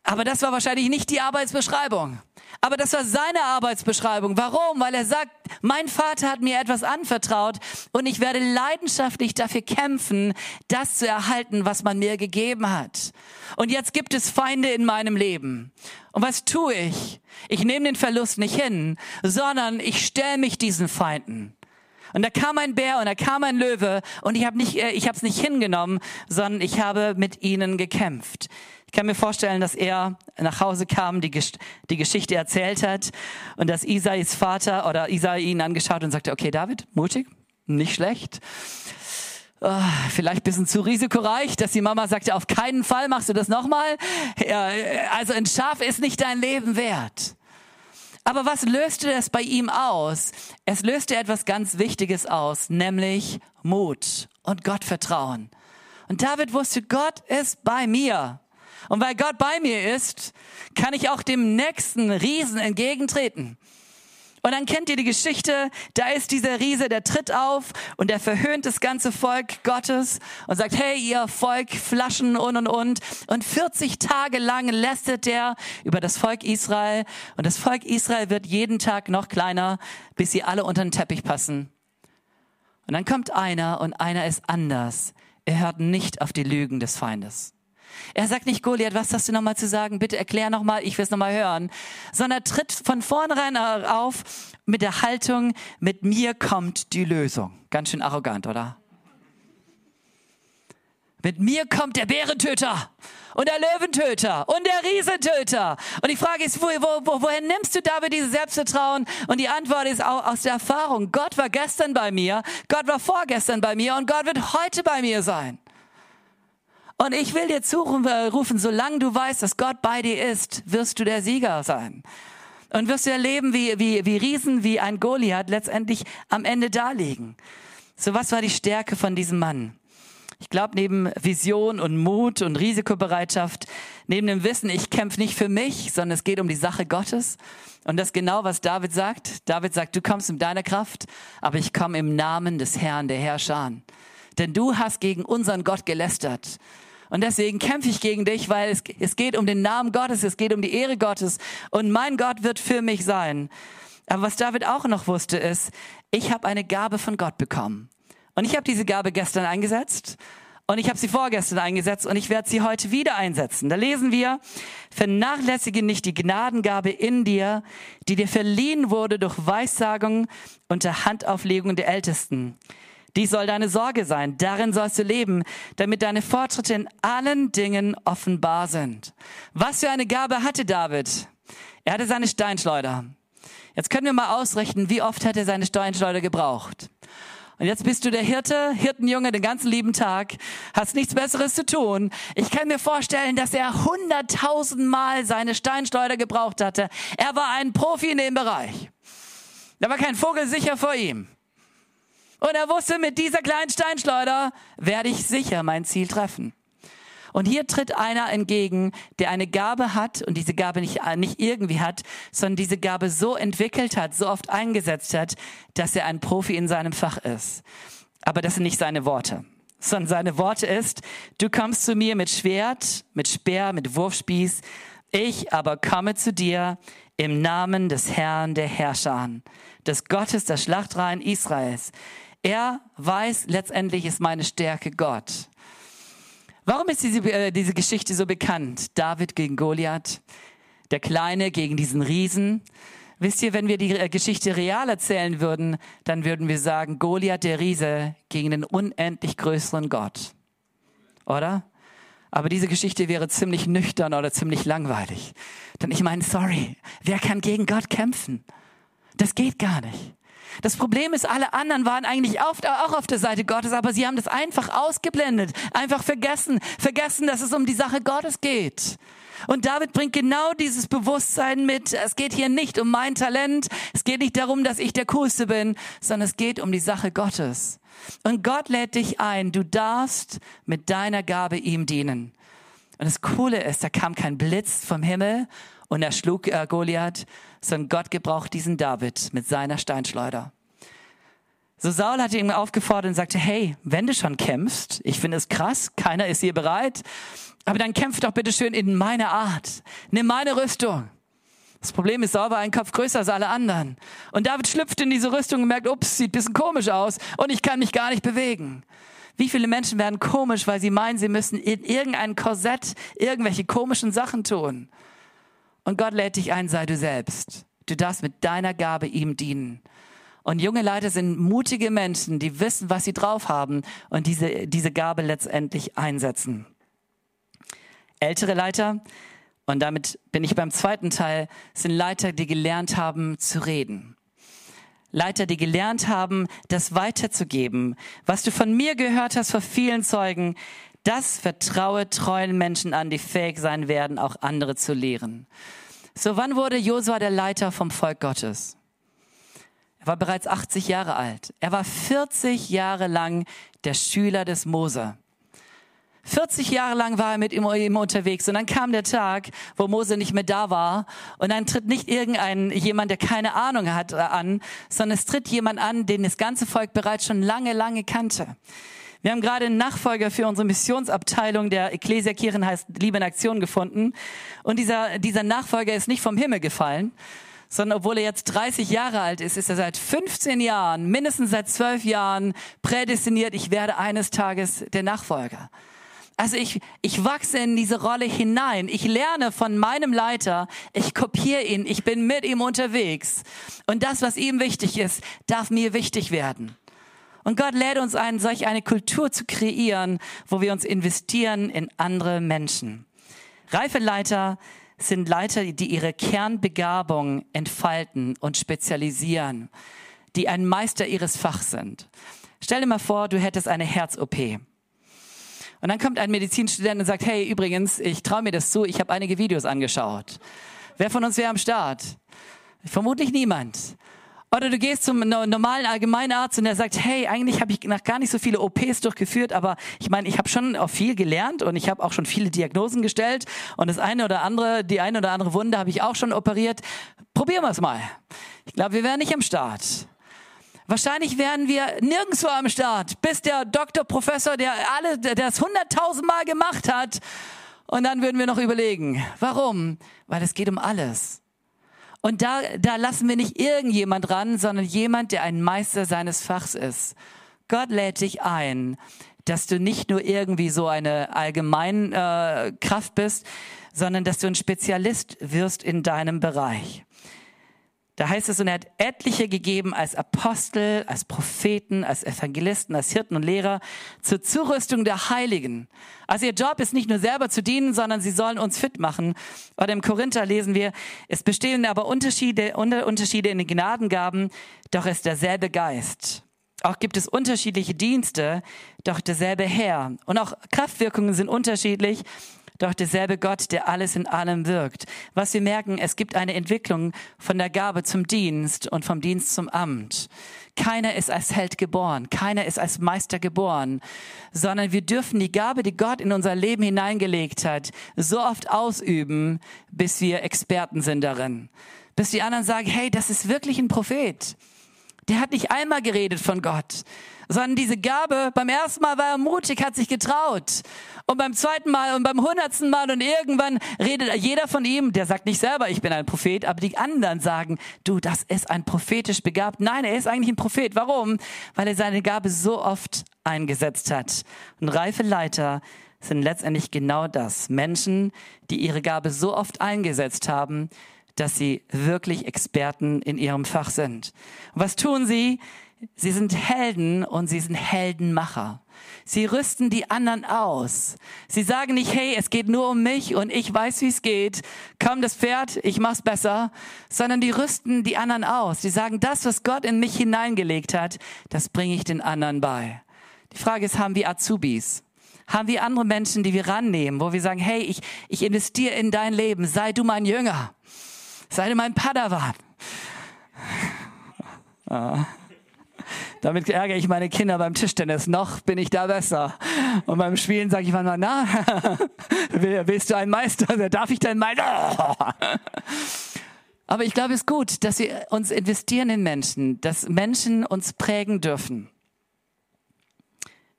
[SPEAKER 1] Aber das war wahrscheinlich nicht die Arbeitsbeschreibung. Aber das war seine Arbeitsbeschreibung. Warum? Weil er sagt, mein Vater hat mir etwas anvertraut und ich werde leidenschaftlich dafür kämpfen, das zu erhalten, was man mir gegeben hat. Und jetzt gibt es Feinde in meinem Leben. Und was tue ich? Ich nehme den Verlust nicht hin, sondern ich stelle mich diesen Feinden. Und da kam ein Bär und da kam ein Löwe und ich habe nicht, äh, ich habe es nicht hingenommen, sondern ich habe mit ihnen gekämpft. Ich kann mir vorstellen, dass er nach Hause kam, die, die Geschichte erzählt hat und dass Isais Vater oder Isai ihn angeschaut und sagte, okay, David, mutig, nicht schlecht. Oh, vielleicht bisschen zu risikoreich, dass die Mama sagte, auf keinen Fall machst du das nochmal. Also ein Schaf ist nicht dein Leben wert. Aber was löste das bei ihm aus? Es löste etwas ganz Wichtiges aus, nämlich Mut und Gottvertrauen. Und David wusste, Gott ist bei mir. Und weil Gott bei mir ist, kann ich auch dem nächsten Riesen entgegentreten. Und dann kennt ihr die Geschichte, da ist dieser Riese, der tritt auf und der verhöhnt das ganze Volk Gottes und sagt, hey, ihr Volk, Flaschen und und und. Und 40 Tage lang lästet er über das Volk Israel und das Volk Israel wird jeden Tag noch kleiner, bis sie alle unter den Teppich passen. Und dann kommt einer und einer ist anders. Er hört nicht auf die Lügen des Feindes. Er sagt nicht, Goliath, was hast du nochmal zu sagen? Bitte erklär nochmal, ich will es nochmal hören. Sondern er tritt von vornherein auf mit der Haltung, mit mir kommt die Lösung. Ganz schön arrogant, oder? Mit mir kommt der Bärentöter und der Löwentöter und der Riesentöter. Und die Frage ist, wo, wo, woher nimmst du David dieses Selbstvertrauen? Und die Antwort ist auch aus der Erfahrung. Gott war gestern bei mir, Gott war vorgestern bei mir und Gott wird heute bei mir sein. Und ich will dir zurufen, solange du weißt, dass Gott bei dir ist, wirst du der Sieger sein. Und wirst du erleben, wie, wie, wie Riesen, wie ein Goliath letztendlich am Ende da liegen. So was war die Stärke von diesem Mann? Ich glaube, neben Vision und Mut und Risikobereitschaft, neben dem Wissen, ich kämpfe nicht für mich, sondern es geht um die Sache Gottes. Und das genau, was David sagt. David sagt, du kommst mit deiner Kraft, aber ich komme im Namen des Herrn, der Herrscher. Denn du hast gegen unseren Gott gelästert. Und deswegen kämpfe ich gegen dich, weil es, es geht um den Namen Gottes, es geht um die Ehre Gottes. Und mein Gott wird für mich sein. Aber was David auch noch wusste, ist, ich habe eine Gabe von Gott bekommen. Und ich habe diese Gabe gestern eingesetzt und ich habe sie vorgestern eingesetzt und ich werde sie heute wieder einsetzen. Da lesen wir, vernachlässige nicht die Gnadengabe in dir, die dir verliehen wurde durch Weissagung unter Handauflegung der Ältesten. Dies soll deine Sorge sein. Darin sollst du leben, damit deine Fortschritte in allen Dingen offenbar sind. Was für eine Gabe hatte David? Er hatte seine Steinschleuder. Jetzt können wir mal ausrechnen, wie oft hat er seine Steinschleuder gebraucht. Und jetzt bist du der Hirte, Hirtenjunge den ganzen lieben Tag, hast nichts Besseres zu tun. Ich kann mir vorstellen, dass er hunderttausendmal seine Steinschleuder gebraucht hatte. Er war ein Profi in dem Bereich. Da war kein Vogel sicher vor ihm. Und er wusste, mit dieser kleinen Steinschleuder werde ich sicher mein Ziel treffen. Und hier tritt einer entgegen, der eine Gabe hat und diese Gabe nicht, nicht irgendwie hat, sondern diese Gabe so entwickelt hat, so oft eingesetzt hat, dass er ein Profi in seinem Fach ist. Aber das sind nicht seine Worte, sondern seine Worte ist, du kommst zu mir mit Schwert, mit Speer, mit Wurfspieß, ich aber komme zu dir im Namen des Herrn der Herrscher, des Gottes der Schlachtreihen Israels. Er weiß, letztendlich ist meine Stärke Gott. Warum ist diese, äh, diese Geschichte so bekannt? David gegen Goliath, der Kleine gegen diesen Riesen. Wisst ihr, wenn wir die äh, Geschichte real erzählen würden, dann würden wir sagen, Goliath der Riese gegen den unendlich größeren Gott. Oder? Aber diese Geschichte wäre ziemlich nüchtern oder ziemlich langweilig. Denn ich meine, sorry, wer kann gegen Gott kämpfen? Das geht gar nicht. Das Problem ist, alle anderen waren eigentlich auch auf der Seite Gottes, aber sie haben das einfach ausgeblendet, einfach vergessen, vergessen, dass es um die Sache Gottes geht. Und David bringt genau dieses Bewusstsein mit. Es geht hier nicht um mein Talent. Es geht nicht darum, dass ich der Coolste bin, sondern es geht um die Sache Gottes. Und Gott lädt dich ein. Du darfst mit deiner Gabe ihm dienen. Und das Coole ist, da kam kein Blitz vom Himmel und er schlug äh, Goliath, sondern Gott gebraucht diesen David mit seiner Steinschleuder. So Saul hatte ihn aufgefordert und sagte, hey, wenn du schon kämpfst, ich finde es krass, keiner ist hier bereit, aber dann kämpf doch bitte schön in meiner Art. Nimm meine Rüstung. Das Problem ist, Saul war ein Kopf größer als alle anderen. Und David schlüpft in diese Rüstung und merkt, ups, sieht bisschen komisch aus und ich kann mich gar nicht bewegen. Wie viele Menschen werden komisch, weil sie meinen, sie müssen in irgendein Korsett irgendwelche komischen Sachen tun. Und Gott lädt dich ein, sei du selbst. Du darfst mit deiner Gabe ihm dienen. Und junge Leiter sind mutige Menschen, die wissen, was sie drauf haben und diese, diese Gabe letztendlich einsetzen. Ältere Leiter, und damit bin ich beim zweiten Teil, sind Leiter, die gelernt haben zu reden. Leiter, die gelernt haben, das weiterzugeben. Was du von mir gehört hast vor vielen Zeugen, das vertraue treuen Menschen an, die fähig sein werden, auch andere zu lehren. So, wann wurde Josua der Leiter vom Volk Gottes? Er war bereits 80 Jahre alt. Er war 40 Jahre lang der Schüler des Mose. 40 Jahre lang war er mit ihm unterwegs und dann kam der Tag, wo Mose nicht mehr da war und dann tritt nicht irgendein jemand, der keine Ahnung hat, an, sondern es tritt jemand an, den das ganze Volk bereits schon lange, lange kannte. Wir haben gerade einen Nachfolger für unsere Missionsabteilung der Ecclesia Kirchen heißt Liebe in Aktion gefunden. Und dieser, dieser Nachfolger ist nicht vom Himmel gefallen, sondern obwohl er jetzt 30 Jahre alt ist, ist er seit 15 Jahren, mindestens seit 12 Jahren prädestiniert, ich werde eines Tages der Nachfolger. Also ich, ich wachse in diese Rolle hinein. Ich lerne von meinem Leiter. Ich kopiere ihn. Ich bin mit ihm unterwegs. Und das, was ihm wichtig ist, darf mir wichtig werden. Und Gott lädt uns ein, solch eine Kultur zu kreieren, wo wir uns investieren in andere Menschen. Reife Leiter sind Leiter, die ihre Kernbegabung entfalten und spezialisieren, die ein Meister ihres Fachs sind. Stell dir mal vor, du hättest eine Herz-OP. Und dann kommt ein Medizinstudent und sagt, hey, übrigens, ich traue mir das zu, ich habe einige Videos angeschaut. Wer von uns wäre am Start? Vermutlich niemand. Oder du gehst zum normalen Allgemeinarzt und er sagt, hey, eigentlich habe ich noch gar nicht so viele OPs durchgeführt, aber ich meine, ich habe schon auch viel gelernt und ich habe auch schon viele Diagnosen gestellt und das eine oder andere, die eine oder andere Wunde habe ich auch schon operiert. Probieren wir es mal. Ich glaube, wir wären nicht am Start. Wahrscheinlich wären wir nirgendwo am Start, bis der Doktor, Professor, der alle, der das hunderttausendmal gemacht hat. Und dann würden wir noch überlegen. Warum? Weil es geht um alles. Und da, da lassen wir nicht irgendjemand ran, sondern jemand, der ein Meister seines Fachs ist. Gott lädt dich ein, dass du nicht nur irgendwie so eine allgemeine äh, Kraft bist, sondern dass du ein Spezialist wirst in deinem Bereich. Da heißt es, und er hat etliche gegeben als Apostel, als Propheten, als Evangelisten, als Hirten und Lehrer zur Zurüstung der Heiligen. Also ihr Job ist nicht nur selber zu dienen, sondern sie sollen uns fit machen. Oder im Korinther lesen wir, es bestehen aber Unterschiede, Unterschiede in den Gnadengaben, doch ist derselbe Geist. Auch gibt es unterschiedliche Dienste, doch derselbe Herr. Und auch Kraftwirkungen sind unterschiedlich, doch derselbe Gott, der alles in allem wirkt. Was wir merken, es gibt eine Entwicklung von der Gabe zum Dienst und vom Dienst zum Amt. Keiner ist als Held geboren, keiner ist als Meister geboren, sondern wir dürfen die Gabe, die Gott in unser Leben hineingelegt hat, so oft ausüben, bis wir Experten sind darin. Bis die anderen sagen, hey, das ist wirklich ein Prophet. Der hat nicht einmal geredet von Gott, sondern diese Gabe, beim ersten Mal war er mutig, hat sich getraut. Und beim zweiten Mal und beim hundertsten Mal und irgendwann redet jeder von ihm, der sagt nicht selber, ich bin ein Prophet, aber die anderen sagen, du, das ist ein prophetisch begabt. Nein, er ist eigentlich ein Prophet. Warum? Weil er seine Gabe so oft eingesetzt hat. Und reife Leiter sind letztendlich genau das. Menschen, die ihre Gabe so oft eingesetzt haben, dass sie wirklich Experten in ihrem Fach sind. Was tun sie? Sie sind Helden und sie sind Heldenmacher. Sie rüsten die anderen aus. Sie sagen nicht, hey, es geht nur um mich und ich weiß, wie es geht. Komm, das Pferd, ich mach's besser. Sondern die rüsten die anderen aus. Sie sagen, das, was Gott in mich hineingelegt hat, das bringe ich den anderen bei. Die Frage ist, haben wir Azubis? Haben wir andere Menschen, die wir rannehmen, wo wir sagen, hey, ich, ich investiere in dein Leben. Sei du mein Jünger. Sei mein Padawan. Ah. Damit ärgere ich meine Kinder beim Tischtennis. Noch bin ich da besser. Und beim Spielen sage ich manchmal, na, [LAUGHS] willst du ein Meister? Darf ich dein Meister? Aber ich glaube, es ist gut, dass wir uns investieren in Menschen, dass Menschen uns prägen dürfen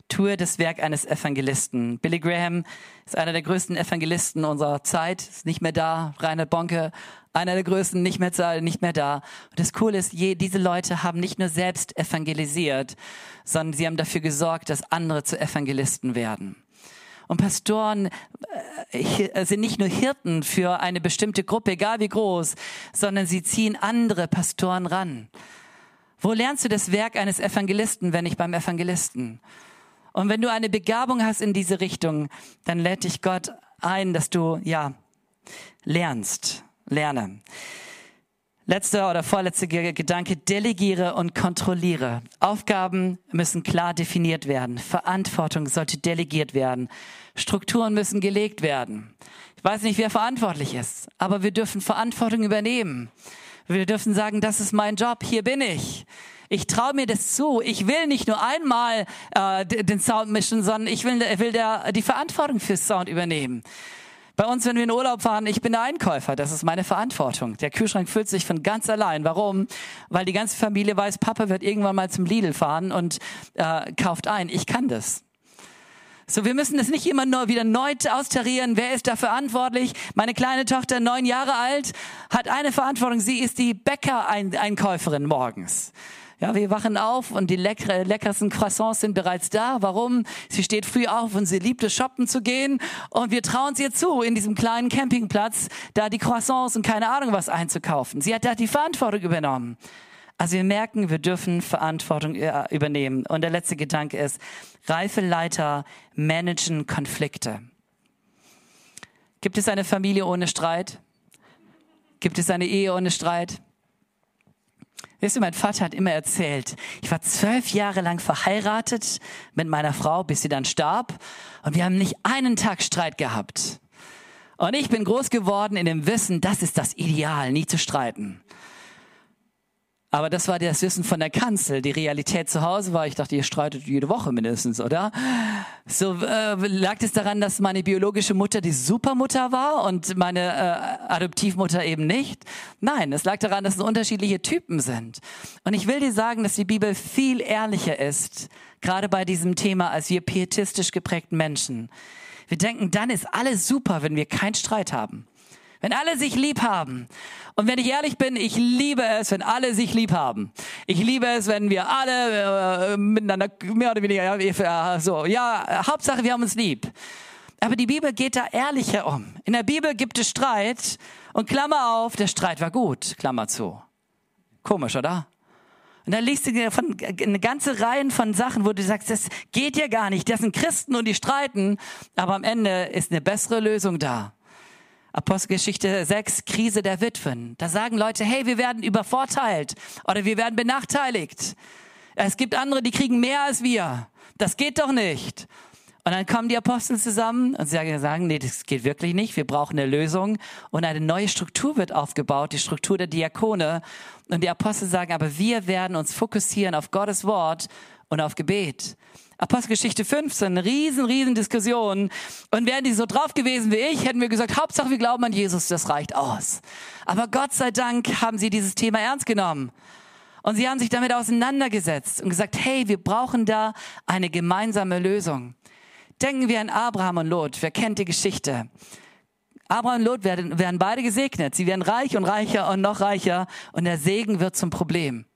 [SPEAKER 1] tue das Werk eines Evangelisten. Billy Graham ist einer der größten Evangelisten unserer Zeit, ist nicht mehr da. Reinhard Bonke, einer der größten, nicht mehr, nicht mehr da. Und das Coole ist, je, diese Leute haben nicht nur selbst evangelisiert, sondern sie haben dafür gesorgt, dass andere zu Evangelisten werden. Und Pastoren äh, sind nicht nur Hirten für eine bestimmte Gruppe, egal wie groß, sondern sie ziehen andere Pastoren ran. Wo lernst du das Werk eines Evangelisten, wenn nicht beim Evangelisten? Und wenn du eine Begabung hast in diese Richtung, dann lädt dich Gott ein, dass du, ja, lernst, lerne. Letzter oder vorletzter Gedanke, delegiere und kontrolliere. Aufgaben müssen klar definiert werden. Verantwortung sollte delegiert werden. Strukturen müssen gelegt werden. Ich weiß nicht, wer verantwortlich ist, aber wir dürfen Verantwortung übernehmen. Wir dürfen sagen, das ist mein Job, hier bin ich. Ich traue mir das zu. Ich will nicht nur einmal äh, den Sound mischen, sondern ich will, will der, die Verantwortung fürs Sound übernehmen. Bei uns, wenn wir in Urlaub fahren, ich bin der Einkäufer, das ist meine Verantwortung. Der Kühlschrank füllt sich von ganz allein. Warum? Weil die ganze Familie weiß, Papa wird irgendwann mal zum Lidl fahren und äh, kauft ein. Ich kann das. So, wir müssen das nicht immer nur wieder neu austarieren. Wer ist da verantwortlich? Meine kleine Tochter, neun Jahre alt, hat eine Verantwortung. Sie ist die Bäckereinkäuferin morgens. Ja, wir wachen auf und die lecker, leckersten Croissants sind bereits da. Warum? Sie steht früh auf und sie liebt es, shoppen zu gehen. Und wir trauen es ihr zu, in diesem kleinen Campingplatz da die Croissants und keine Ahnung was einzukaufen. Sie hat da die Verantwortung übernommen. Also wir merken, wir dürfen Verantwortung äh, übernehmen. Und der letzte Gedanke ist, reife Leiter managen Konflikte. Gibt es eine Familie ohne Streit? Gibt es eine Ehe ohne Streit? Weißt du, mein Vater hat immer erzählt, ich war zwölf Jahre lang verheiratet mit meiner Frau, bis sie dann starb. Und wir haben nicht einen Tag Streit gehabt. Und ich bin groß geworden in dem Wissen, das ist das Ideal, nie zu streiten. Aber das war das Wissen von der Kanzel. Die Realität zu Hause war, ich dachte, ihr streitet jede Woche mindestens, oder? So äh, lag es daran, dass meine biologische Mutter die Supermutter war und meine äh, Adoptivmutter eben nicht? Nein, es lag daran, dass es unterschiedliche Typen sind. Und ich will dir sagen, dass die Bibel viel ehrlicher ist, gerade bei diesem Thema, als wir pietistisch geprägten Menschen. Wir denken, dann ist alles super, wenn wir keinen Streit haben. Wenn alle sich lieb haben. Und wenn ich ehrlich bin, ich liebe es, wenn alle sich lieb haben. Ich liebe es, wenn wir alle äh, miteinander mehr oder weniger ja, so, ja, Hauptsache wir haben uns lieb. Aber die Bibel geht da ehrlicher um. In der Bibel gibt es Streit und Klammer auf, der Streit war gut, Klammer zu. Komisch, oder? Und da liest du von, eine ganze Reihe von Sachen, wo du sagst, das geht ja gar nicht. Das sind Christen und die streiten, aber am Ende ist eine bessere Lösung da. Apostelgeschichte 6, Krise der Witwen. Da sagen Leute, hey, wir werden übervorteilt oder wir werden benachteiligt. Es gibt andere, die kriegen mehr als wir. Das geht doch nicht. Und dann kommen die Apostel zusammen und sagen, nee, das geht wirklich nicht. Wir brauchen eine Lösung. Und eine neue Struktur wird aufgebaut, die Struktur der Diakone. Und die Apostel sagen, aber wir werden uns fokussieren auf Gottes Wort und auf Gebet. Apostelgeschichte 15, riesen, riesen Diskussion. Und wären die so drauf gewesen wie ich, hätten wir gesagt, Hauptsache wir glauben an Jesus, das reicht aus. Aber Gott sei Dank haben sie dieses Thema ernst genommen. Und sie haben sich damit auseinandergesetzt und gesagt, hey, wir brauchen da eine gemeinsame Lösung. Denken wir an Abraham und Lot. Wer kennt die Geschichte? Abraham und Lot werden, werden beide gesegnet. Sie werden reich und reicher und noch reicher. Und der Segen wird zum Problem.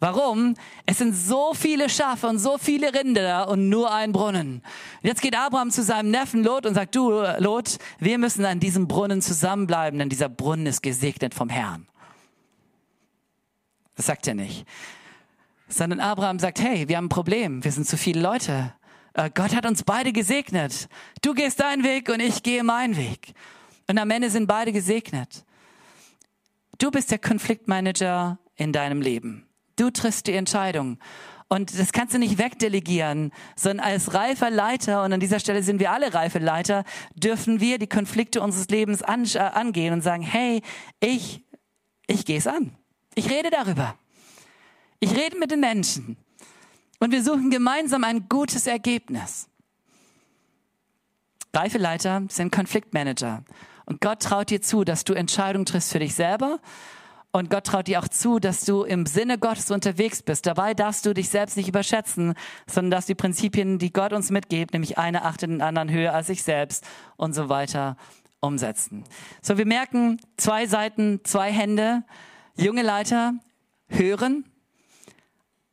[SPEAKER 1] Warum? Es sind so viele Schafe und so viele Rinder und nur ein Brunnen. Jetzt geht Abraham zu seinem Neffen Lot und sagt, du Lot, wir müssen an diesem Brunnen zusammenbleiben, denn dieser Brunnen ist gesegnet vom Herrn. Das sagt er nicht. Sondern Abraham sagt, hey, wir haben ein Problem, wir sind zu viele Leute. Äh, Gott hat uns beide gesegnet. Du gehst deinen Weg und ich gehe meinen Weg. Und am Ende sind beide gesegnet. Du bist der Konfliktmanager in deinem Leben. Du triffst die Entscheidung. Und das kannst du nicht wegdelegieren, sondern als reifer Leiter, und an dieser Stelle sind wir alle reife Leiter, dürfen wir die Konflikte unseres Lebens an, äh, angehen und sagen, hey, ich, ich gehe es an. Ich rede darüber. Ich rede mit den Menschen. Und wir suchen gemeinsam ein gutes Ergebnis. Reife Leiter sind Konfliktmanager. Und Gott traut dir zu, dass du Entscheidungen triffst für dich selber und Gott traut dir auch zu, dass du im Sinne Gottes unterwegs bist. Dabei darfst du dich selbst nicht überschätzen, sondern dass die Prinzipien, die Gott uns mitgibt, nämlich eine achtet den anderen höher als sich selbst und so weiter, umsetzen. So, wir merken zwei Seiten, zwei Hände. Junge Leiter hören,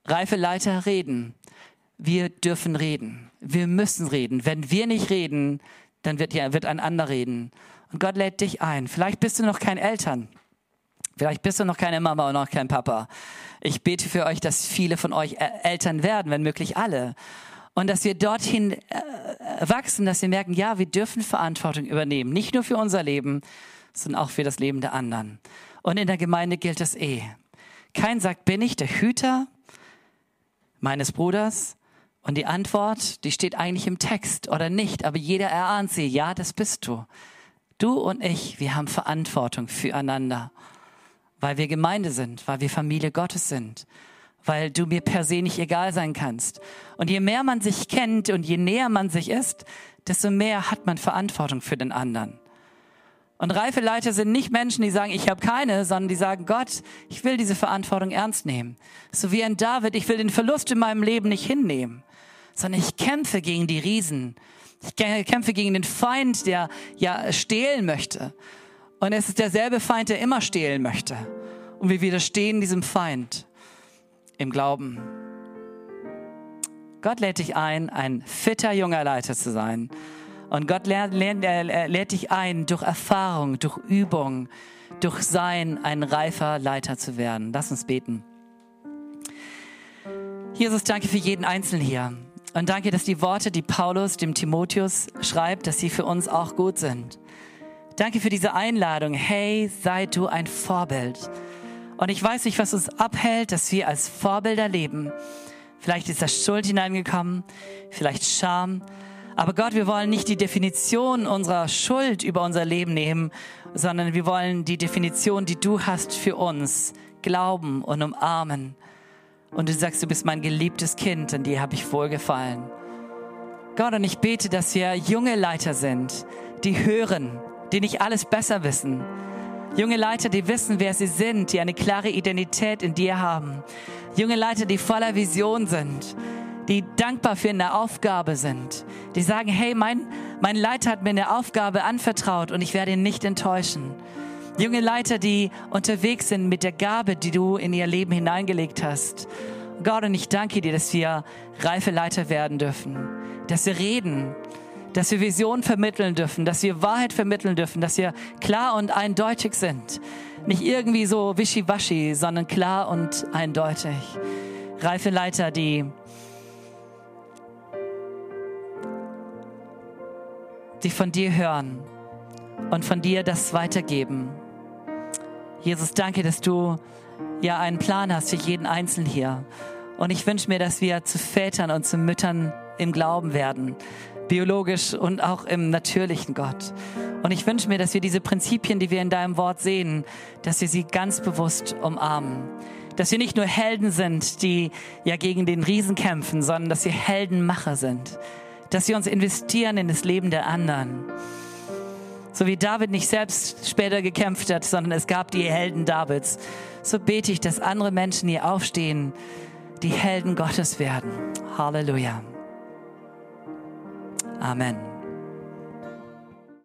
[SPEAKER 1] reife Leiter reden. Wir dürfen reden. Wir müssen reden. Wenn wir nicht reden, dann wird, ja, wird ein anderer reden. Und Gott lädt dich ein. Vielleicht bist du noch kein Eltern. Vielleicht bist du noch keine Mama und noch kein Papa. Ich bete für euch, dass viele von euch Eltern werden, wenn möglich alle. Und dass wir dorthin äh, wachsen, dass wir merken, ja, wir dürfen Verantwortung übernehmen. Nicht nur für unser Leben, sondern auch für das Leben der anderen. Und in der Gemeinde gilt das eh. Kein sagt, bin ich der Hüter meines Bruders? Und die Antwort, die steht eigentlich im Text oder nicht, aber jeder erahnt sie. Ja, das bist du. Du und ich, wir haben Verantwortung füreinander weil wir Gemeinde sind, weil wir Familie Gottes sind, weil du mir per se nicht egal sein kannst. Und je mehr man sich kennt und je näher man sich ist, desto mehr hat man Verantwortung für den anderen. Und reife Leiter sind nicht Menschen, die sagen, ich habe keine, sondern die sagen, Gott, ich will diese Verantwortung ernst nehmen. So wie ein David, ich will den Verlust in meinem Leben nicht hinnehmen, sondern ich kämpfe gegen die Riesen. Ich kämpfe gegen den Feind, der ja stehlen möchte. Und es ist derselbe Feind, der immer stehlen möchte. Und wir widerstehen diesem Feind im Glauben. Gott lädt dich ein, ein fitter junger Leiter zu sein. Und Gott lädt, lädt, lädt dich ein, durch Erfahrung, durch Übung, durch Sein ein reifer Leiter zu werden. Lass uns beten. Jesus, danke für jeden Einzelnen hier. Und danke, dass die Worte, die Paulus dem Timotheus schreibt, dass sie für uns auch gut sind. Danke für diese Einladung. Hey, sei du ein Vorbild. Und ich weiß nicht, was uns abhält, dass wir als Vorbilder leben. Vielleicht ist da Schuld hineingekommen, vielleicht Scham. Aber Gott, wir wollen nicht die Definition unserer Schuld über unser Leben nehmen, sondern wir wollen die Definition, die du hast für uns, glauben und umarmen. Und du sagst, du bist mein geliebtes Kind, an dir habe ich wohlgefallen. Gott, und ich bete, dass wir junge Leiter sind, die hören, die nicht alles besser wissen. Junge Leiter, die wissen, wer sie sind, die eine klare Identität in dir haben. Junge Leiter, die voller Vision sind, die dankbar für eine Aufgabe sind, die sagen, hey, mein, mein Leiter hat mir eine Aufgabe anvertraut und ich werde ihn nicht enttäuschen. Junge Leiter, die unterwegs sind mit der Gabe, die du in ihr Leben hineingelegt hast. Gott, und ich danke dir, dass wir reife Leiter werden dürfen, dass wir reden, dass wir Vision vermitteln dürfen, dass wir Wahrheit vermitteln dürfen, dass wir klar und eindeutig sind. Nicht irgendwie so wischiwaschi, sondern klar und eindeutig. Reife Leiter, die die von dir hören und von dir das weitergeben. Jesus, danke, dass du ja einen Plan hast für jeden Einzelnen hier. Und ich wünsche mir, dass wir zu Vätern und zu Müttern im Glauben werden, biologisch und auch im natürlichen Gott. Und ich wünsche mir, dass wir diese Prinzipien, die wir in deinem Wort sehen, dass wir sie ganz bewusst umarmen. Dass wir nicht nur Helden sind, die ja gegen den Riesen kämpfen, sondern dass wir Heldenmacher sind. Dass wir uns investieren in das Leben der anderen. So wie David nicht selbst später gekämpft hat, sondern es gab die Helden Davids. So bete ich, dass andere Menschen hier aufstehen, die Helden Gottes werden. Halleluja. Amen.